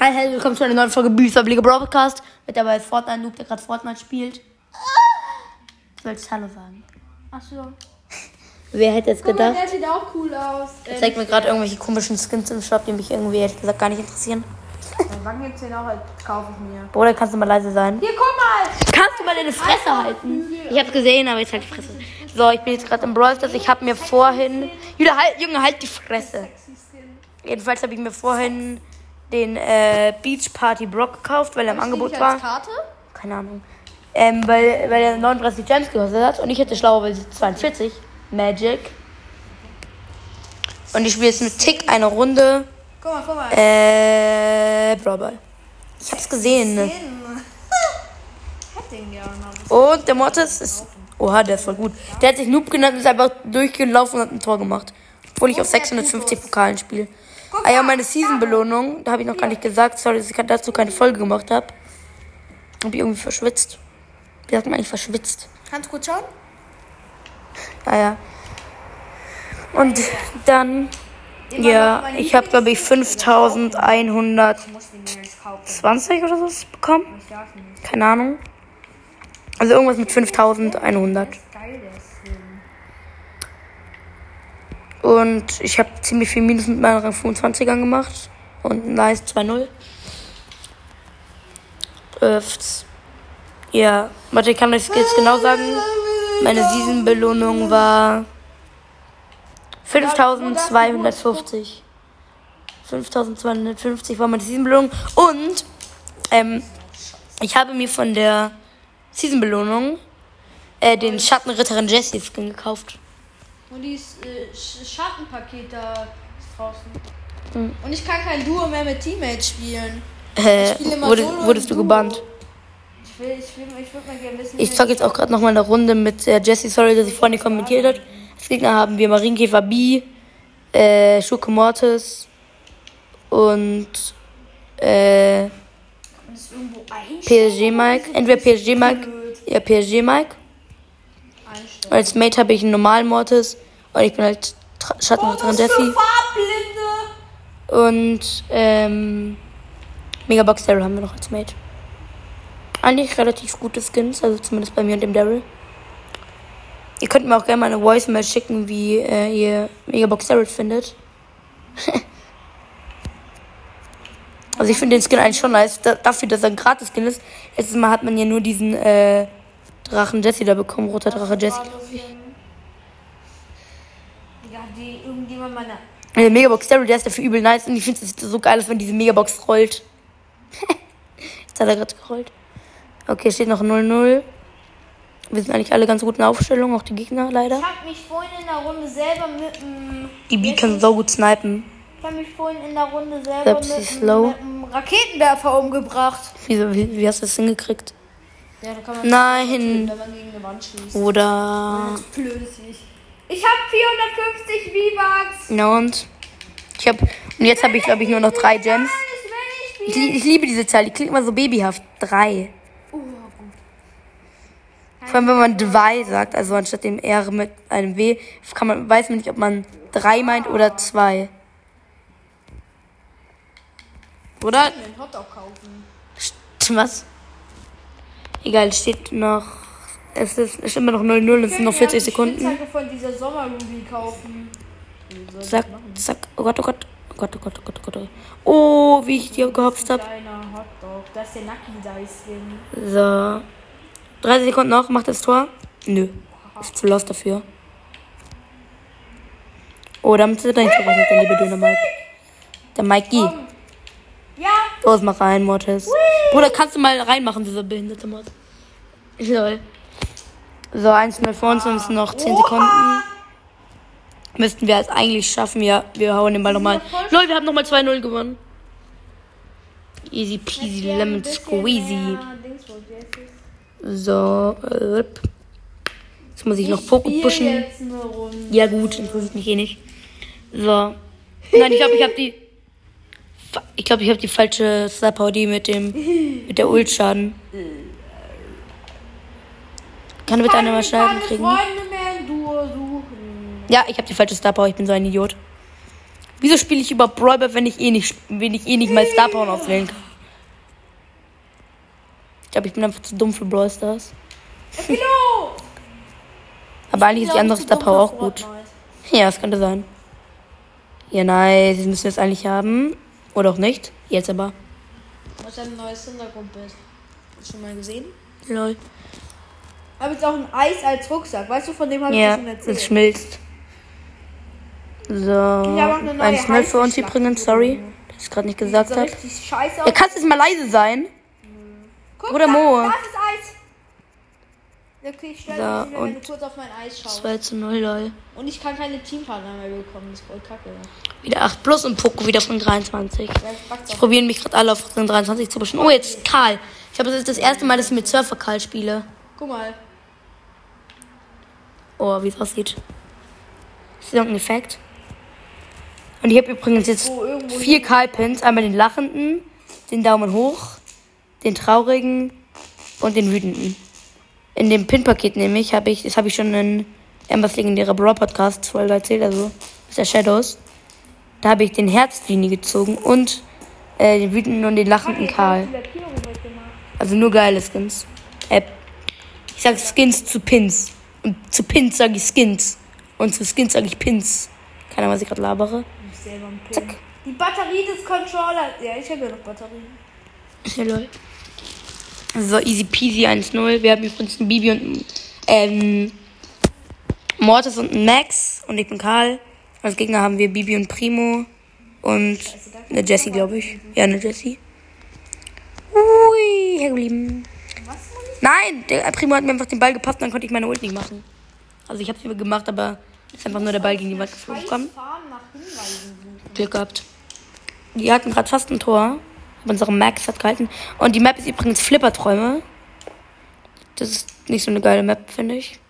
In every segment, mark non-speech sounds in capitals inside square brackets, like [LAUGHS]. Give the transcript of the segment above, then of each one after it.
Hi, hey, willkommen zu einer neuen Folge Bücherbliege Broadcast. Mit dabei ist Fortnite Noob, der gerade Fortnite spielt. Du sollst Hallo sagen. Achso. Wer hätte es gedacht? der sieht auch cool aus. Er zeigt mir gerade irgendwelche komischen Skins im Shop, die mich irgendwie ehrlich gesagt gar nicht interessieren. Wann gibt's den auch? Kaufe ich mir. Bruder, kannst du mal leise sein? Hier, guck mal! Kannst du mal deine Fresse halten? Ich hab's gesehen, aber jetzt halt die Fresse. So, ich bin jetzt gerade im Brawl Stars. Ich habe mir vorhin... Jude, halt, Junge, halt die Fresse. Jedenfalls habe ich mir vorhin den äh, Beach Party Brock gekauft, weil er im Angebot war. Karte? Keine Ahnung. Ähm, weil, weil er 39 Gems gekostet hat und ich hätte schlauerweise 42. Magic. Und ich spiele jetzt mit Tick eine Runde. Guck mal, guck mal. Äh, Brawl. Ich hab's gesehen. Ne? [LAUGHS] Und der Mortis ist. Oha, der ist voll gut. Der hat sich Noob genannt und ist einfach durchgelaufen und hat ein Tor gemacht. Obwohl ich auf 650 Pokalen spiele. Ah ja, meine Season-Belohnung, da habe ich noch gar nicht gesagt. Sorry, dass ich dazu keine Folge gemacht habe. Hab ich irgendwie verschwitzt. Wie sagt man eigentlich verschwitzt? Kannst du gut schauen? Ah ja. Und dann, ja, ich habe glaube ich 5120 oder so bekommen. Keine Ahnung. Also irgendwas mit 5100. Und ich habe ziemlich viel Minus mit meinen Rang 25ern gemacht. Und nice 2-0. Öfts. Ja, warte, ich kann euch jetzt genau sagen. Meine Season-Belohnung war 5250. 5250 war meine Season-Belohnung. Und ähm, ich habe mir von der Season-Belohnung äh, den Schattenritterin Jessie Skin gekauft. Und dieses äh, Sch Schattenpaket da ist draußen. Hm. Und ich kann kein Duo mehr mit Teammates spielen. Äh, spiele immer wurde, wurdest du Duo. gebannt? Ich will, ich will, ich würde mal gerne wissen. Ich zock jetzt auch gerade nochmal eine Runde mit äh, Jessie. Sorry, dass ich vorhin nicht kommentiert hat. Als Gegner haben wir Marienkäfer B, äh, Schurke Mortis und äh. PSG Mike. Entweder PSG Mike, ja PSG Mike. Als Mate habe ich einen normalen Mortis und ich bin halt Schattenritterin Jessie. Farblinde! Und ähm, Megabox Daryl haben wir noch als Mate. Eigentlich relativ gute Skins, also zumindest bei mir und dem Daryl. Ihr könnt mir auch gerne mal eine Voice-Mail schicken, wie äh, ihr Megabox Daryl findet. [LAUGHS] also ich finde den Skin eigentlich schon nice, da, dafür, dass er ein Gratis-Skin ist. Letztes Mal hat man ja nur diesen äh, Drachen Jesse da bekommen, roter Drache Jesse. Ja, die irgendjemand meiner. Der Megabox Daryl, der ist dafür übel nice und ich finde es so geil, dass wenn diese Megabox rollt. [LAUGHS] Jetzt hat er gerade gerollt. Okay, steht noch 0-0. Wir sind eigentlich alle ganz gut in der Aufstellung, auch die Gegner leider. Ich hab mich vorhin in der Runde selber mit dem. Die B kann so gut snipen. Ich hab mich vorhin in der Runde selber Selbst mit, slow. dem Raketenwerfer umgebracht. Wieso, wie, wie hast du das hingekriegt? Ja, da kann man Nein. wenn man gegen eine Wand schießt. Oder. Das ist blöd ist nicht. Ich hab 450 V-Bucks. Na und? Ich hab. Und jetzt habe ich, glaube ich, nur noch drei Gems. Ich nicht Ich, lie- ich liebe diese Zahl, die klingt immer so babyhaft. Drei. Vor allem, wenn man zwei sagt, also anstatt dem R mit einem W, kann man, weiß man nicht, ob man drei meint oder zwei. Oder? einen Hotdog kaufen. St- Was? Egal, es steht noch. Es ist, ist immer noch 0-0, es sind noch 40 Sekunden. Ich von dieser Sommerruby kaufen. Zack, zack. Oh Gott, oh Gott. Oh Gott, oh Gott, oh Gott, oh Gott. oh. Oh, wie ich dir gehopst hab. Kleiner Hotdog. Das ist der Nucky. So. 30 Sekunden noch, macht das Tor? Nö. Ist zu lost dafür. Oh, damit er nicht gerechnet, der liebe Döner Mike. Der Mikey. Ja, Los, mach rein, Mortis. Bruder, kannst du mal reinmachen, dieser behinderte Mod. Lol. So, 1-0 vor uns sind noch 10 Sekunden. Müssten wir es eigentlich schaffen, ja. Wir hauen den Ball nochmal. Lol, wir haben nochmal 2-0 gewonnen. Easy peasy lemon squeezy. So, jetzt muss ich noch jetzt eine Runde. Ja gut, interessiert mich eh nicht. So. Nein, ich glaube, ich habe die. Ich glaube, ich habe die falsche Star Power, die mit dem mit der Ult-Schaden. [LAUGHS] Kann bitte einer mal Schaden Keine kriegen? Freunde mehr in Duo suchen. Ja, ich habe die falsche Star Power, ich bin so ein Idiot. Wieso spiele ich überhaupt Brawl Ball, wenn ich eh nicht, wenn ich eh nicht mal Star Power auswählen kann? Ich glaube, ich bin einfach zu dumm für Brawl Stars. [LAUGHS] Aber eigentlich ist die andere Star Power auch gut. Ja, das könnte sein. Ja, nice. Das müssen wir jetzt eigentlich haben. Oder auch nicht. Jetzt aber. Was ein neues Hintergrundbild. Hast du schon mal gesehen? Lol. Habe jetzt auch ein Eis als Rucksack. Weißt du, von dem habe ich Ja, schon erzählt. es schmilzt. So. habe neue 1-0 für uns übrigens, sorry, dass ich es gerade nicht gesagt so habe. Ja, kannst du jetzt mal leise sein? Guck, oder da, Mo. Da ist das Eis. Okay, ich stelle So, mich und- kurz auf mein Eis schaust. 2 zu 0, lol. Und ich kann keine Teampartner mehr bekommen. Das ist voll kacke. Wieder 8 plus und Poco wieder von 23. Vielleicht backt's Ich auch. probiere mich gerade alle auf Rang 23 zu bestimmen. Oh, jetzt Karl. Ich glaube, das ist das erste Mal, dass ich mit Surfer Karl spiele. Guck mal. Oh, wie es aussieht. Ist irgendein Effekt? Und ich habe übrigens jetzt Oh, vier Karl-Pins. Einmal den lachenden, den Daumen hoch, den traurigen und den wütenden. In dem Pin-Paket nämlich habe ich, das habe ich schon in Ambers legendärer Brawl Podcast Folge erzählt, also ist der Shadows. Da habe ich den Herzlinie gezogen und äh, den wütenden und den lachenden Karl. Also nur geile Skins. Äh, ich sag Skins zu Pins. Und zu Pins sage ich Skins. Und zu Skins sage ich Pins. Keine Ahnung, was ich gerade labere. Selber ein Pin. Zack. Die Batterie des Controllers. Ja, ich habe ja noch Batterien. Ja, lol. So, easy peasy 1-0. Wir haben übrigens einen Bibi und einen, ähm, Mortis und einen Max. Und ich bin Karl. Als Gegner haben wir Bibi und Primo. Und eine Jessie, glaube ich. Ja, eine Jessie. Ui, hergeblieben. Nein, der Primo hat mir einfach den Ball gepasst und dann konnte ich meine Ult nicht machen. Also ich habe es gemacht, aber ist einfach nur der Ball gegen die Wand geflogen. Komm. Glück gehabt. Die hatten gerade fast ein Tor. Aber unsere Max hat gehalten. Und die Map ist übrigens Flipperträume. Das ist nicht so eine geile Map, finde ich.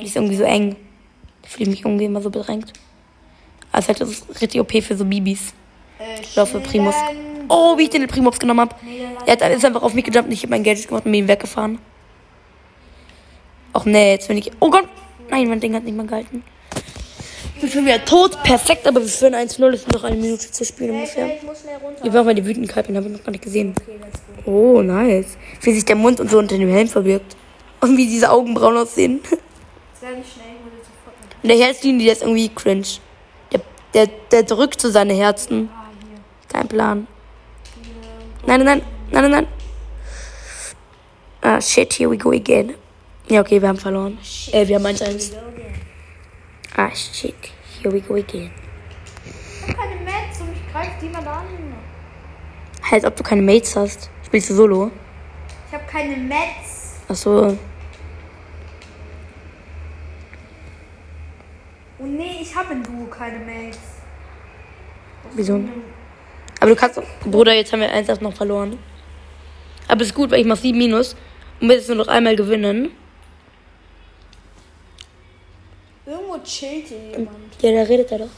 Die ist irgendwie so eng. Da fühle ich mich irgendwie immer so bedrängt. Also halt, das ist richtig OP für so Bibis. Ich laufe Primus. Oh, wie ich den Primops genommen habe. Er ist einfach auf mich gejumpt und ich habe mein Gadget gemacht und ihn weggefahren. Och nee, jetzt bin ich. Oh Gott! Nein, mein Ding hat nicht mal gehalten. Ich bin schon wieder tot. Perfekt, aber wir führen 1-0. Es ist noch eine Minute zu spielen ungefähr. ich. Hier war mal die wütenden Kalpen, habe ich noch gar nicht gesehen. Oh, nice. Wie sich der Mund und so unter dem Helm verbirgt. Und wie diese Augenbrauen aussehen. [LAUGHS] Und der Herzlinie, der ist irgendwie cringe. Der, der, der drückt so seine Herzen. Kein Plan. Nein, nein, nein, nein, nein, nein. Ah, shit, here we go again. Ja, okay, wir haben verloren. Äh, wir haben 1-1. Ah, shit, here we go again. Ich hab keine Mets und ich greife die mal an. Halt, ob du keine Mates hast. Spielst du Solo? Ich habe keine Mets. Ach so. Oh nee, ich habe in Duo keine Mates. Wieso? Aber du kannst doch. Bruder, jetzt haben wir 1 noch verloren. Aber ist gut, weil ich mach 7 Minus. Und wir jetzt nur noch einmal gewinnen. Irgendwo chillt hier jemand. Ja, da redet er doch.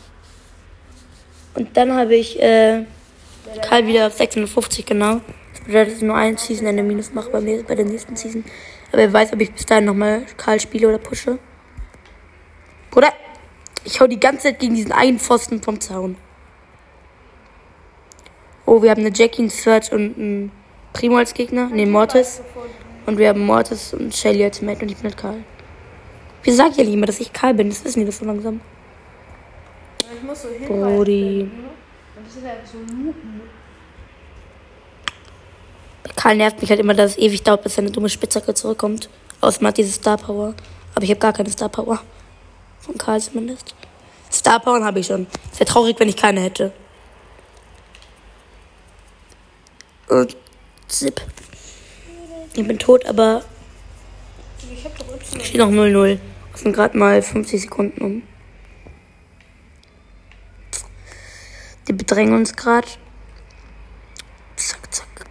Und dann habe ich äh, Karl wieder auf 650, genau. Das bedeutet, dass ich nur ein Season Ende Minus mache bei, mir, bei der nächsten Season. Aber wer weiß, ob ich bis dahin nochmal Karl spiele oder pushe. Bruder, ich hau die ganze Zeit gegen diesen einen Pfosten vom Zaun. Oh, wir haben eine Jackie, einen Search und einen Primo als Gegner. Ne, Mortis. Und wir haben Mortis und Shelly als Mate und ich bin halt Karl. Wie sag ich ja immer, dass ich Karl bin? Das wissen die das so langsam. Ich muss so hin. Brody. So Lupen. Karl nervt mich halt immer, dass es ewig dauert, bis seine dumme Spitzhacke zurückkommt. Außer man hat diese Star Power. Aber ich habe gar keine Star Power. Von Karl zumindest. Star Power habe ich schon. Es wäre traurig, wenn ich keine hätte. Und zip. Ich bin tot, aber Ich hab doch Y. steht noch 0-0. Es sind gerade mal 50 Sekunden um. Die bedrängen uns gerade. Zack, zack.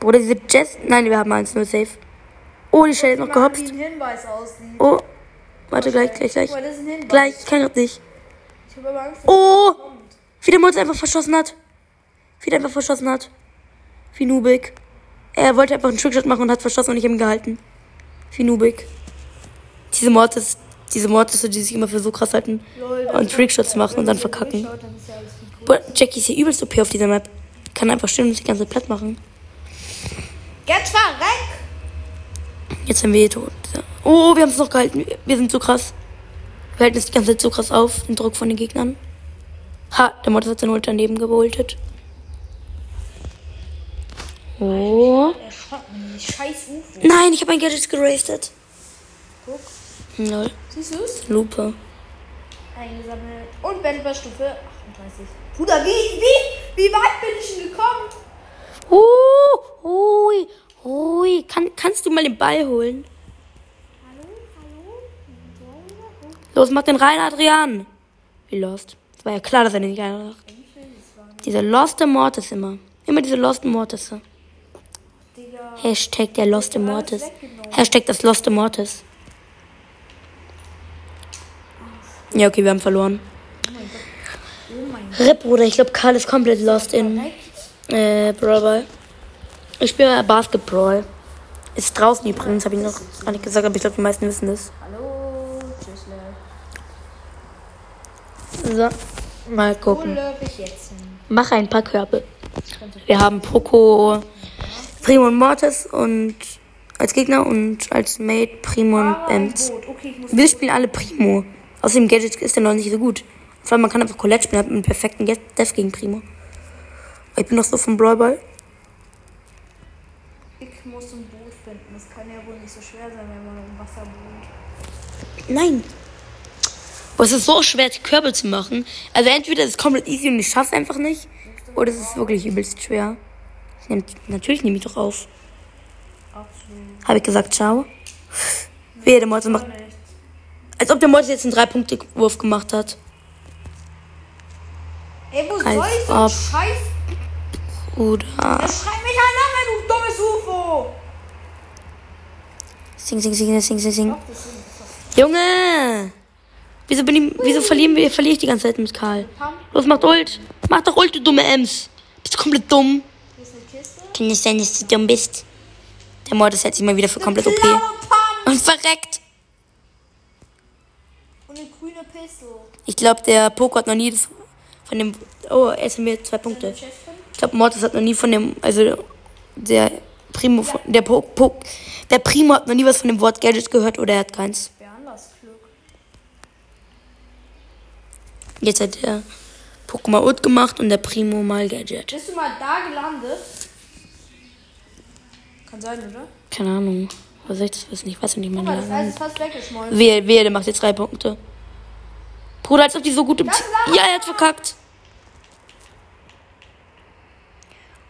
Bruder, diese Jess. Nein, wir haben 1-0 safe. Oh, die Stelle ist noch gehopst. Oh. Warte, gleich, gleich, gleich. Das. Gleich, ich kann grad nicht. Oh! Wie der Mund einfach verschossen hat. Wie der einfach verschossen hat. Wie Nubik. Er wollte einfach einen Trickshot machen und hat verschossen und ich hab ihn gehalten. Wie Nubik. Diese Mortis Diese Mortisse, die sich immer für so krass halten Lol, und Trickshots machen und dann verkacken. Schaut, dann ist ja Boah, Jackie ist hier übelst OP auf dieser Map. Kann einfach stehen und sich die ganze Zeit platt machen. Get verreck! Jetzt sind wir hier tot. Oh, wir haben es noch gehalten. Wir sind so krass. Wir halten es die ganze Zeit so krass auf, den Druck von den Gegnern. Ha, der Mortis hat seine Ult daneben geboltet. Oh. Scheiß UFO. Nein, ich habe mein Gadget gerastet. Guck. Lol. Siehst du's? Lupe. Eingesammelt. Und Ben bei Stufe 38. Bruder, wie, wie, wie weit bin ich denn gekommen? Uh, hui, hui. Kann, kannst du mal den Ball holen? Hallo, hallo? Los, mach den rein, Adrian. Wie lost. Es war ja klar, dass er nicht einer Diese Lost Mortis immer. Immer diese Lost Mortis. Hashtag der Lost Mortis. Hashtag das Lost Mortis. Ja, okay, wir haben verloren. Oh Rip, Bruder, ich glaube, Karl ist komplett lost in äh, Brawl Ball. Ich spiele Basketball. Ist draußen übrigens, habe ich noch gar nicht gesagt, aber ich glaube, die meisten wissen das. Hallo, tschüss, Lev. So, mal gucken. Mach ein paar Körbe. Wir haben Poco, Primo und Mortis und als Gegner und als Mate Primo und ein Ems. Okay. Wir spielen alle Primo. Außerdem Gadget ist der noch nicht so gut. Vor allem man kann einfach Colette spielen, hat einen perfekten Def gegen Primo. Ich bin noch so vom Brawl Ball. Ich muss ein Boot finden. Das kann ja wohl nicht so schwer sein, wenn man im Wasser wohnt. Nein. Aber es ist so schwer, die Körbe zu machen. Also entweder ist es komplett easy und ich schaff's einfach nicht. Oder es ist wirklich übelst schwer. Natürlich nehme ich doch auf. Absolut. Habe ich gesagt, ciao. Wehe, der Mortis macht. Nicht. Als ob der Mortis jetzt einen Drei-Punkte-Wurf gemacht hat. Ey, wo soll ich so ab. Scheiß? Bruder. Er schreit mich halt an, du dummes UFO! Sing, sing, sing, sing, sing, sing. Junge! Wieso, bin ich, wieso verlieren wir, verliere ich die ganze Zeit mit Karl? Los, macht Ult. Mach doch Ult, du dumme Ems. Bist du komplett dumm? Hier ist eine Kiste. Kann nicht sein, dass du dumm bist. Der Mortis hält sich mal wieder für komplett OP. Und verreckt. und eine grüne Pistole. Ich glaube, der Poco hat noch nie das von dem. Oh, er ist mir zwei Punkte. Ich glaube, Mortis hat noch nie von dem. Also, der Primo. Von, der po, po, Der Primo hat noch nie was von dem Wort Gadget gehört oder er hat keins. Jetzt hat der mal Ult gemacht und der Primo mal Gadget. Bist du mal da gelandet? Kann sein, oder? Keine Ahnung. Was soll ich das wissen? Ich weiß nicht, Guck meine mal, das Eis ist fast weggeschmolzen. Wehe, wehe, der macht jetzt drei Punkte. Bruder, als ob die so gut im. Ja, er hat verkackt.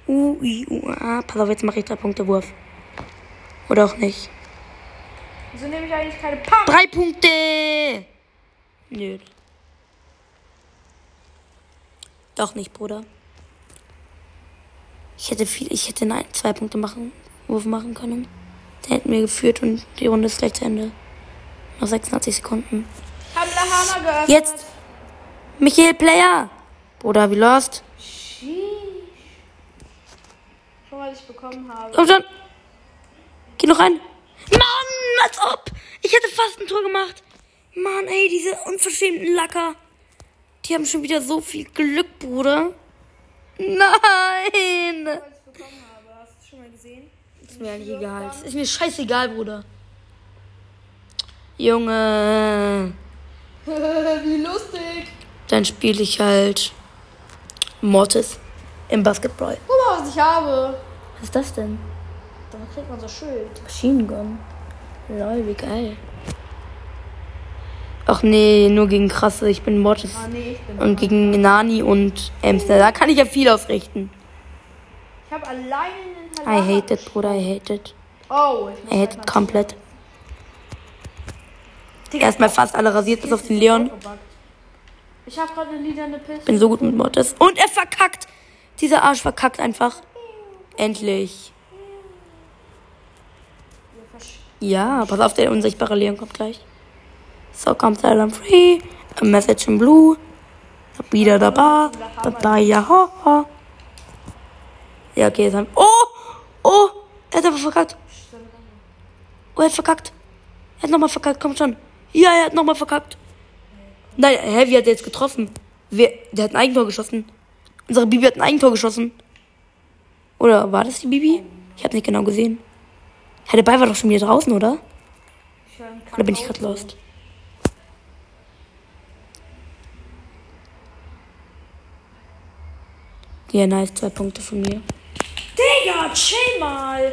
Uh, i, uh, ah. Pass auf, jetzt mache ich drei Punkte Wurf. Oder auch nicht. Wieso nehme ich eigentlich keine Pump? Drei Punkte! Nö. Doch nicht, Bruder. Ich hätte viel, ich hätte nein, zwei Punkte machen, Wurf machen können. Der hätten wir geführt und die Runde ist gleich zu Ende. Noch 86 Sekunden. Hab der Hammer geöffnet. Jetzt! Michael Player! Bruder, wie lost? Sheesh. Schon was ich bekommen habe. Komm schon! Geh noch rein! Mann, als ob! Ich hätte fast ein Tor gemacht. Mann, ey, diese unverschämten Lacker. Die haben schon wieder so viel Glück, Bruder. Nein! Was ich bekommen habe. Hast du es schon mal gesehen? Ist mir eigentlich egal. Ist mir scheißegal, Bruder. Junge. [LAUGHS] Wie lustig. Dann spiele ich halt Mortis im Basketball. Guck mal, was ich habe. Was ist das denn? Dann kriegt man so Schild. Machine Gun. Lol, wie geil. Ach nee, nur gegen krasse. Ich bin Mortis. Ah, nee, ich bin. Und gegen Nani und Amster. Da kann ich ja viel ausrichten. Ich habe alleine den I Halama hate it, Bruder. I hate it. Oh, ich I hate it komplett. Digga, Erstmal fast alle rasiert, bis auf den Leon. Ich habe gerade eine lilane Piste. Bin so gut mit Mortis. Und er verkackt. Dieser Arsch verkackt einfach. Endlich. Ja, pass auf, der unsichtbare Leon kommt gleich. So kommt Alarm Free. A Message in Blue. Wieder dabei. Dabei, ja, ho, ho. Ja, okay, haben. Oh! Oh! Er hat einfach verkackt. Oh, er hat verkackt. Er hat nochmal verkackt, komm schon. Ja, er hat nochmal verkackt. Nein, hä, wie hat er jetzt getroffen? Wer, der hat ein Eigentor geschossen. Unsere Bibi hat ein Eigentor geschossen. Oder war das die Bibi? Ich habe nicht genau gesehen. Ja, der Ball war doch schon wieder draußen, oder? Oder bin ich gerade lost? Ja, nice, zwei Punkte von mir. Digga, chill mal.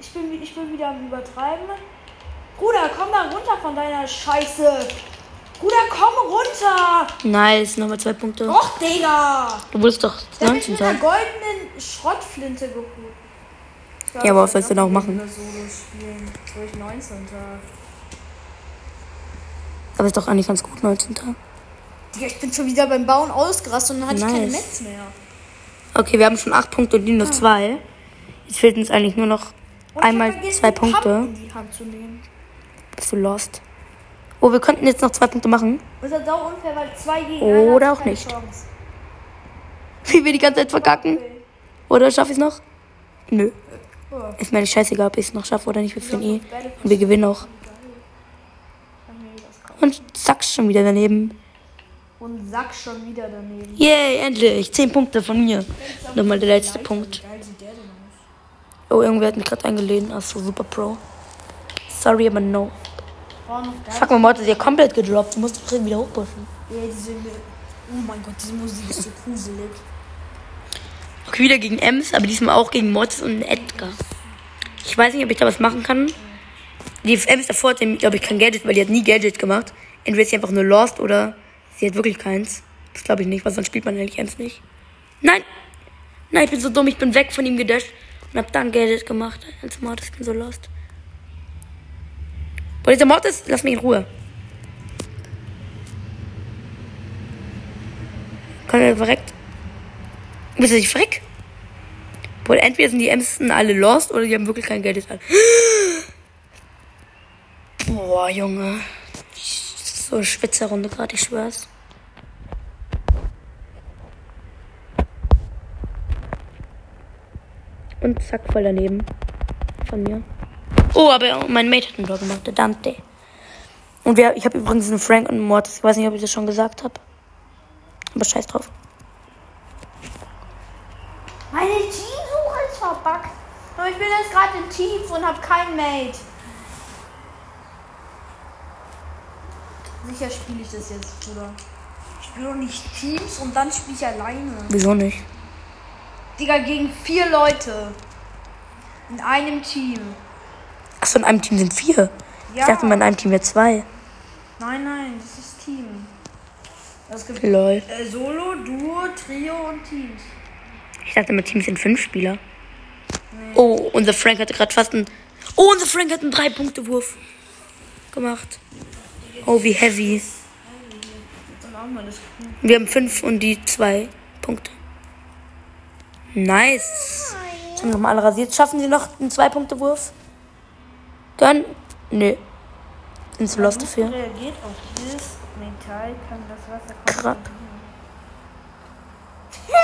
Ich bin, ich bin wieder am Übertreiben. Bruder, komm da runter von deiner Scheiße. Bruder, komm runter. Nice, nochmal zwei Punkte. Och, Digga. Du wurdest doch Der hat mich 19. mit einer goldenen Schrottflinte geholt. Ich Ja, aber was ich sollst du denn auch noch machen? wieder Solo spielen. Durch 19. Aber ist doch eigentlich ganz gut, 19. Digga, ich bin schon wieder beim Bauen ausgerastet und dann hatte ich keine Nice. Netz mehr. Okay, wir haben schon acht Punkte und die nur zwei. Jetzt fehlt uns eigentlich nur noch Und einmal vergessen, zwei den Pump Punkte. Bist du lost? Oh, wir könnten jetzt noch zwei Punkte machen. Oder auch nicht. Chance. [LAUGHS] Wie wir die ganze Zeit verkacken. Oder schaffe ich es noch? Nö. Ist mir scheißegal, ob ich es noch schaffe oder nicht. Wir führen eh. Und wir gewinnen auch. Und zack, schon wieder daneben. Und Sack schon wieder daneben. Yay, endlich. Zehn Punkte von mir. Nochmal der letzte Punkt. Denn aus? Oh, irgendwer hat mich gerade eingeladen. Achso, super Pro. Sorry, aber no. Fuck, mein Mod ist ja komplett gedroppt. Du musst doch wieder hochpushen. Ja, diese, oh mein Gott, diese Musik ist so gruselig. Okay, wieder gegen Ems, aber diesmal auch gegen Mods und Edgar. Ich weiß nicht, ob ich da was machen kann. Die Ems davor hat, glaube ich, kein Gadget, weil die hat nie Gadget gemacht. Entweder ist sie einfach nur lost oder sie hat wirklich keins. Das glaube ich nicht, weil sonst spielt man eigentlich Ems nicht. Nein! Nein, ich bin so dumm, ich bin weg von ihm gedasht und hab dann Gadget gemacht als Mortis. Ich bin so lost. Wo dieser Mortis, lass mich in Ruhe. Kann er verreckt? Bist du nicht verreckt? Wohl entweder sind die Emsen alle lost oder die haben wirklich kein Geld. [GASPS] Boah, Junge. So eine Schwitzerrunde gerade, ich schwör's. Und zack, voll daneben. Von mir. Oh, aber mein Mate hat einen Tor gemacht, der Dante. Und wir, ich habe übrigens einen Frank und einen Mortis. Ich weiß nicht, ob ich das schon gesagt habe. Aber scheiß drauf. Meine Teamsuche ist verbuggt. Aber ich bin jetzt gerade in Teams und habe kein Mate. Sicher spiele ich das jetzt, Bruder. Ich spiele doch nicht Teams und dann spiele ich alleine. Wieso nicht? Digga, gegen vier Leute. In einem Team. Achso, in einem Team sind vier. Ja. Ich dachte, mal, in einem Team wäre zwei. Nein, nein, das ist Team. Es gibt Lol. äh, Solo, Duo, Trio und Teams. Ich dachte, mit Team sind fünf Spieler. Oh, unser Frank hatte gerade fast einen. Oh, unser Frank hat einen Drei-Punkte-Wurf gemacht. Oh, wie heavy. Wir haben fünf und die zwei Punkte. Nice. Jetzt haben wir nochmal alle rasiert. Schaffen sie noch einen Zwei-Punkte-Wurf? Gönn. Nö. Sind zu lost dafür. reagiert auf dieses Metall, kann das Wasser Krack. [LAUGHS]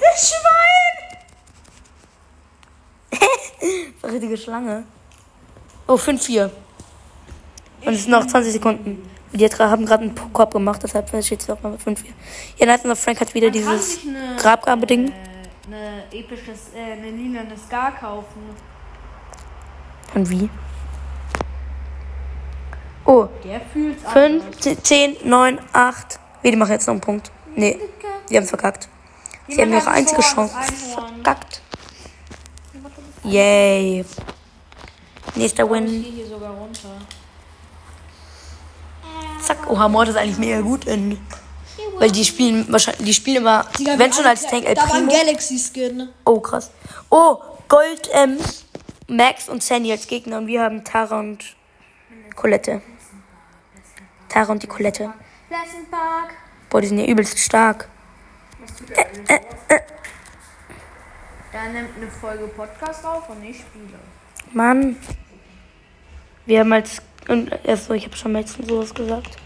Das Schwein! [LAUGHS] Eine richtige Schlange. Oh, 5-4. Und es sind noch 20 Sekunden. Die haben gerade einen Korb gemacht, deshalb steht es auch mal 5-4. Ja, nice, unser Frank hat wieder dieses Grabgabeding. Eine episches, äh, eine lilane Scar kaufen. Und wie? Oh, Der fühlt's 5, 10, 9, 8. Wir, die machen jetzt noch einen Punkt. Nee, die haben es verkackt. Sie haben ihre einzige Chance verkackt. Yay. Nächster Win. Zack. Oha, Mord ist eigentlich mega gut in. Weil die spielen wahrscheinlich, die spielen immer, wenn schon als Tank El Da war ein Primo. Galaxy Skin. Oh, krass. Oh, Gold, ähm, Max und Sandy als Gegner und wir haben Tara und Colette. Tara und die Colette. Pleasant Park. Boah, die sind ja übelst stark. Da nimmt eine Folge Podcast auf und ich spiele. Mann. Wir haben als. Und erst so, ich habe schon mal letztens sowas gesagt.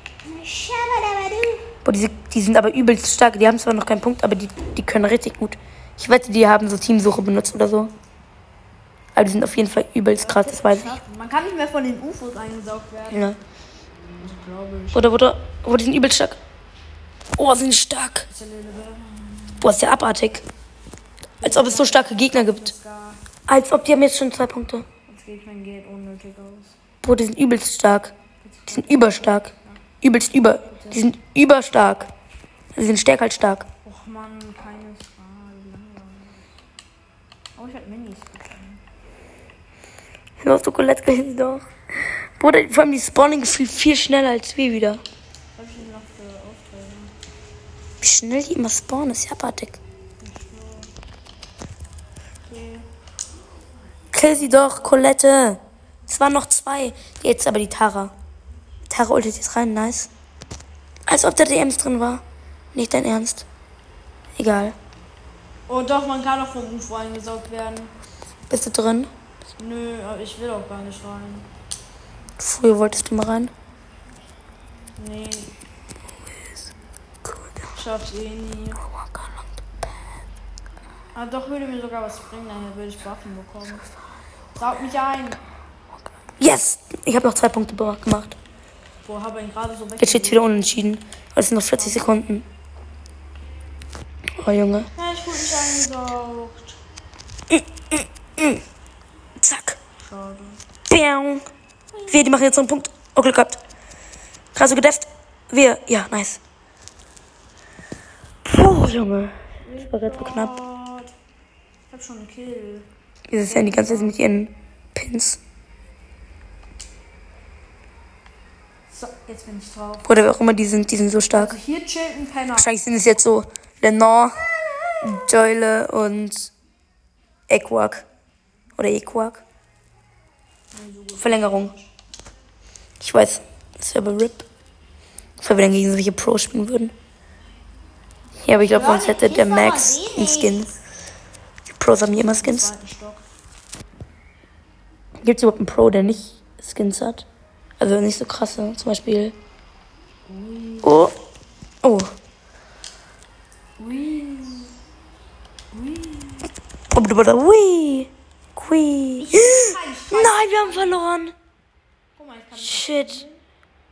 Boah, die, die sind aber übelst stark. Die haben zwar noch keinen Punkt, aber die, die können richtig gut. Ich wette, die haben so Teamsuche benutzt oder so. Aber die sind auf jeden Fall übelst krass, das weiß ich. Man kann nicht mehr von den UFOs eingesaugt werden. Ja. Ich. Oder, oder, oder die sind übel stark. Oh, sind stark. Boah, ist ja abartig. Als ob es so starke Gegner gibt. Als ob die haben jetzt schon zwei Punkte. Boah, die sind übelst stark. Die sind überstark. Übelst über. Die sind überstark. Die sind stärker als stark. Och Mann, keine langweilig. Oh, ich werde Minis bekommen. Du Colette, geh doch. Bruder, vor allem die spawnen gefühlt viel schneller als wir wieder. Was hab ich denn noch für Aufträge? Wie schnell die immer spawnen, ist ja abartig. Okay. Kill sie doch, Colette. Es waren noch zwei. Jetzt aber die Tara. Tara ultet jetzt rein, nice. Als ob da DMs drin war. Nicht dein Ernst. Egal. Oh doch, man kann auch vom UFO eingesaugt werden. Bist du drin? Nö, aber ich will auch gar nicht rein. Früher wolltest du mal rein. Nee, Cool. schafft eh nie. Ah, doch würde mir sogar was bringen, dann würde ich Waffen bekommen. Saug mich ein. Yes! Ich habe noch zwei Punkte gemacht. Boah, habe ihn gerade so weg. Jetzt steht wieder unentschieden. Es sind noch 40 Sekunden. Oh, Junge. Ja, ich wurde nicht eingesaugt. Zack. Schade. Bäng. Wir, die machen jetzt so einen Punkt. Oh, Glück gehabt. Gerade so gedefft. Wir. Ja, nice. Puh, Junge. Das war gerade so knapp. Gott. Ich hab schon einen Kill. Dieses Jahr die ganze Zeit mit ihren Pins. So, jetzt bin ich drauf. Oder wer auch immer die sind, die sind so stark. Also hier chillt ein Penner. Wahrscheinlich sind es jetzt so Lenore, Joyle und Equark. Oder Equark. Verlängerung. Ich weiß, das wäre aber RIP. Weil wir dann gegen solche Pros spielen würden. Ja, aber ich glaube, sonst hätte der Max einen Skin. Die Pros haben hier immer Skins. Gibt es überhaupt einen Pro, der nicht Skins hat? Also nicht so krasse. Zum Beispiel. Oh. Oh. Ui. Ui. Ui. Qui. Nein, wir haben verloren. Guck mal, ich kann Shit.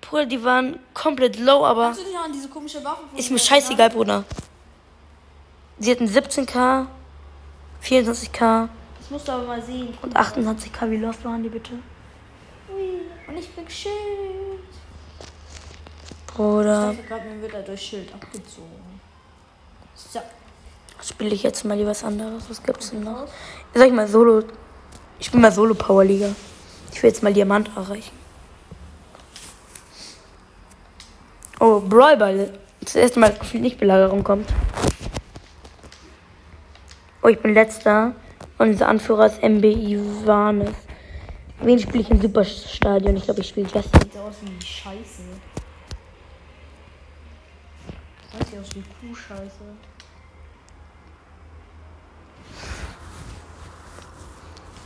Bruder, die waren komplett low, aber du dich noch an diese komische Waffe ist mir scheißegal, Bruder. Sie hatten 17k, 24k Das musst du aber mal sehen. und 28k. Wie lost waren die bitte? Und ich bin geschillt. Bruder, Ich gerade, mir wird durch Schild abgezogen. So. spiele ich jetzt mal lieber was anderes. Was gibt's denn noch? Sag ich mal Solo. Ich spiele mal Solo Power Liga. Ich will jetzt mal Diamant erreichen. Oh, Brawl Ball. Das erste Mal, dass nicht Belagerung kommt. Oh, ich bin letzter. Und unser Anführer ist MB Ivanes. Wen spiele ich im Superstadion? Ich glaube, ich spiele Jesse. Sieht aus wie Scheiße. Das sieht aus wie Kuhscheiße.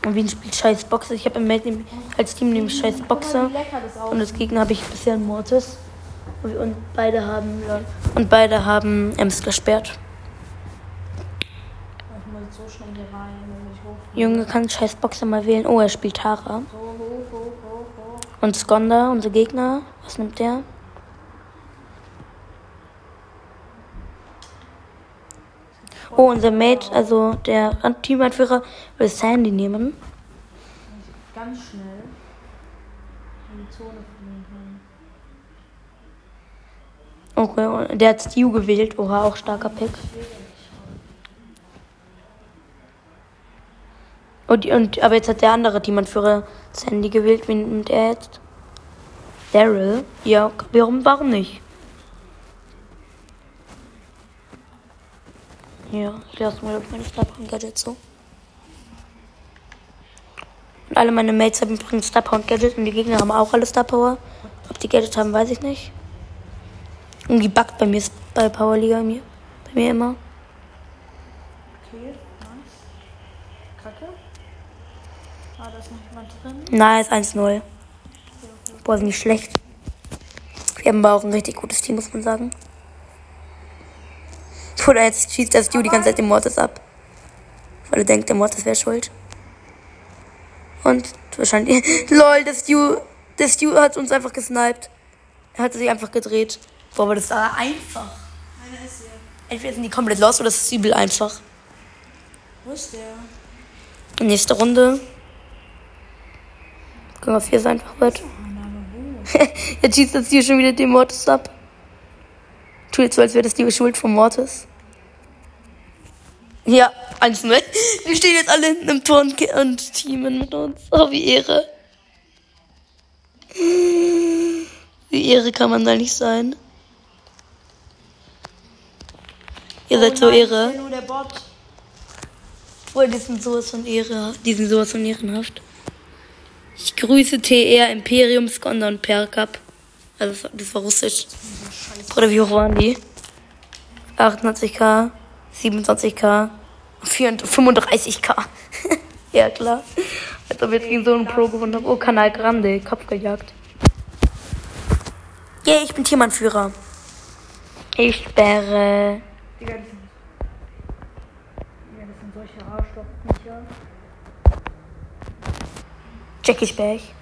Und wen spielt scheiß Boxer? Ich habe im Mate als Team nämlich scheiß Boxer. Und das Gegner habe ich bisher einen Mortis. Und beide haben und beide haben Ems gesperrt. Ich muss so schnell hier rein. Junge kann scheiß Boxer mal wählen. Oh, er spielt Tara. Und Skonda, unser Gegner. Was nimmt der? Oh, unser Mate, also der Teamanführer, will Sandy nehmen. Ganz schnell in die Zone fliegen. Okay, der hat Stu gewählt. Oha, auch starker Pick. Und, und, aber jetzt hat der andere Teamanführer Sandy gewählt. Wen nimmt er jetzt? Daryl? Ja, warum, warum nicht? Ja, ich lasse mir meine Star Power Gadget so. Und alle meine Mates haben übrigens Star Power Gadget und die Gegner haben auch alle Star Power. Ob die Gadget haben, weiß ich nicht. Irgendwie buggt bei mir bei Power Liga mir. Bei mir immer. Okay, nice. Kacke. Ah, da ist noch jemand drin. Nice, 1-0. Boah, sind die schlecht. Wir haben aber auch ein richtig gutes Team, muss man sagen. Oder jetzt schießt das Stu die ganze Zeit den Mortis ab. Weil er denkt, der Mortis wäre schuld. Und wahrscheinlich. [LAUGHS] LOL, das Stu. Der Stu hat uns einfach gesniped. Er hat sich einfach gedreht. Boah, aber das war einfach. Einer ist hier. Entweder sind die komplett los oder es ist übel einfach. Wo ist der? Nächste Runde. Was hier so einfach wird. [LAUGHS] Jetzt schießt jetzt hier schon wieder den Mortis ab. Tut jetzt so, als wäre das die Schuld von Mortis. Ja, 1-0. Wir stehen jetzt alle hinten im Tor und, und teamen mit uns. Oh, wie Ehre. Wie Ehre kann man da nicht sein. Ihr seid so Oh nein, Ehre. Ich bin nur der Bot. Boah, die sind sowas von Ehre. Die sind sowas von ehrenhaft. Ich grüße TR, Imperium, Skonda und Perkap. Also, das war- russisch. Oder wie hoch waren die? 88k, 27k, 34 35k. ja, klar. Als ob ich jetzt gegen so einen Pro gewonnen habe. Oh, Kanal Grande, Kopfgejagt. Yeah, ich bin Tiermannführer. Ich sperre. Digga, die sind. Ja, das sind solche Arschlochviecher. Jackie Sperch.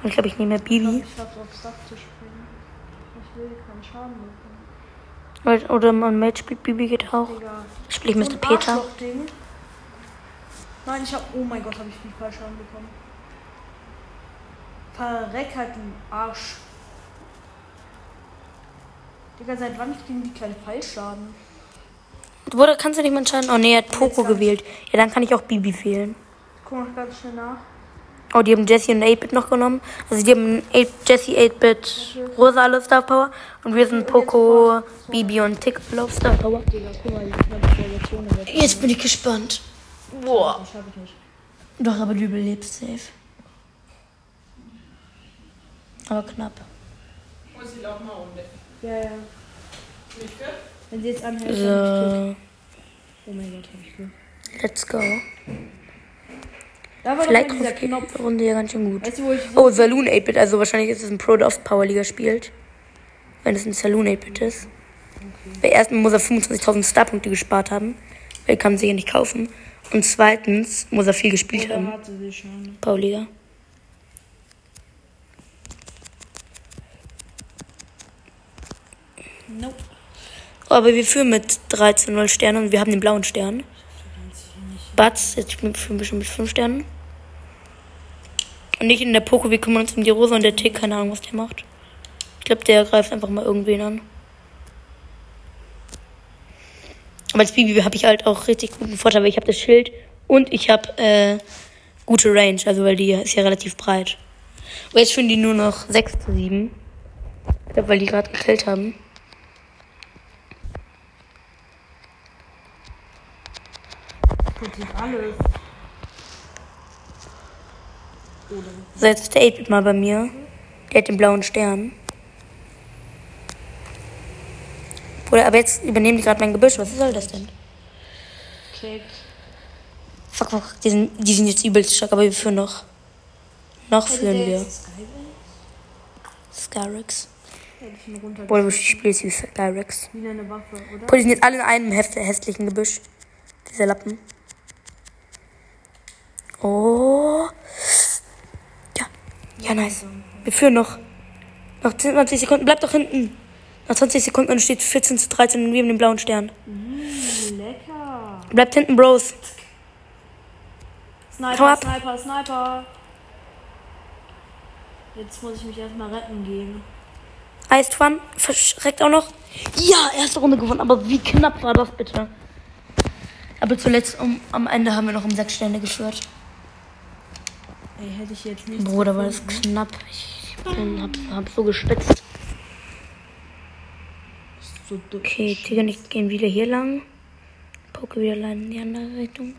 Und ich glaube, ich nehme Bibi. Ich schaff's aufs Dach zu springen. Ich will keinen Schaden bekommen. Oder- mein Mate spielt Bibi geht auch. Digga. Spiele ich Mr. Peter. Nein, ich hab. Oh mein Gott, habe ich viel Fallschaden bekommen. Verreck halt den Arsch. Digga, seit wann kriegen die keinen Fallschaden? Oder kannst du nicht mal entscheiden? Oh nee, er hat Poco gewählt. Ja, dann kann ich auch Bibi wählen. Guck mal ganz schnell nach. Oh, die haben Jessie und 8-Bit noch genommen. Also die haben 8, Jessie, 8-Bit, Rosa alle Star Power. Und wir sind Poco, Bibi und Tick alle auf Star Power. Mal, ich. Jetzt bin ich gespannt. Boah. Das ich nicht. Doch, aber du überlebst safe. Aber knapp. Ja, ja. Wenn sie jetzt anhält, dann. So, Oh mein Gott, hab ich Glück. let's go. Da war Vielleicht doch geht Knopf. die Runde ja ganz schön gut. Weißt du, so Oh, Saloon 8-Bit. Also wahrscheinlich ist es ein Pro, der oft Power Liga spielt. Wenn es ein Saloon 8-Bit ist. Weil erstens muss er 25.000 Starpunkte gespart haben. Weil kann sie ja nicht kaufen. Und zweitens muss er viel gespielt Oder haben. hatte sie schon. Power Liga. Nope. Aber wir führen mit 13-0 Sternen und wir haben den blauen Stern. Batz, jetzt führen wir schon mit 5 Sternen. Und nicht in der Poco, wir kümmern uns um die Rosa und der Tick, keine Ahnung, was der macht. Ich glaube, der greift einfach mal irgendwen an. Aber als Bibi habe ich halt auch richtig guten Vorteil, weil ich habe das Schild und ich habe äh, gute Range, also weil die ist ja relativ breit. Und jetzt führen die nur noch 6 zu 7. Ich glaube, weil die gerade gekillt haben. Passiert alles. So, jetzt ist der 8-Bit mal bei mir. Der hat den blauen Stern. Bruder, aber jetzt übernehmen die gerade mein Gebüsch. Was soll das denn? Check. Fuck, fuck, die sind, die sind jetzt übelst stark, aber wir führen noch. Noch führen wir. Skyrex. Hätte ich. Bruder, du spielst wie Skyrex. Wieder eine Waffe, oder? Bruder, die sind jetzt alle in einem häss- hässlichen Gebüsch. Diese Lappen. Oh. Ja. Ja, nice. Wir führen noch. Noch 20 Sekunden. Bleib doch hinten. Nach 20 Sekunden und steht 14 zu 13 und wir haben den blauen Stern. Lecker. Bleibt hinten, Bros. Sniper. Sniper, Sniper. Jetzt muss ich mich erstmal retten gehen. Iced One verschreckt auch noch. Ja, erste Runde gewonnen. Aber wie knapp war das bitte? Aber zuletzt um, am Ende haben wir noch um sechs Sterne geführt. Ey, hätte ich jetzt nicht. Bruder, war das knapp. Ich bin, hab, hab so geschwitzt. so. Okay, und ich gehen wieder hier lang. Poke wieder allein in die andere Richtung.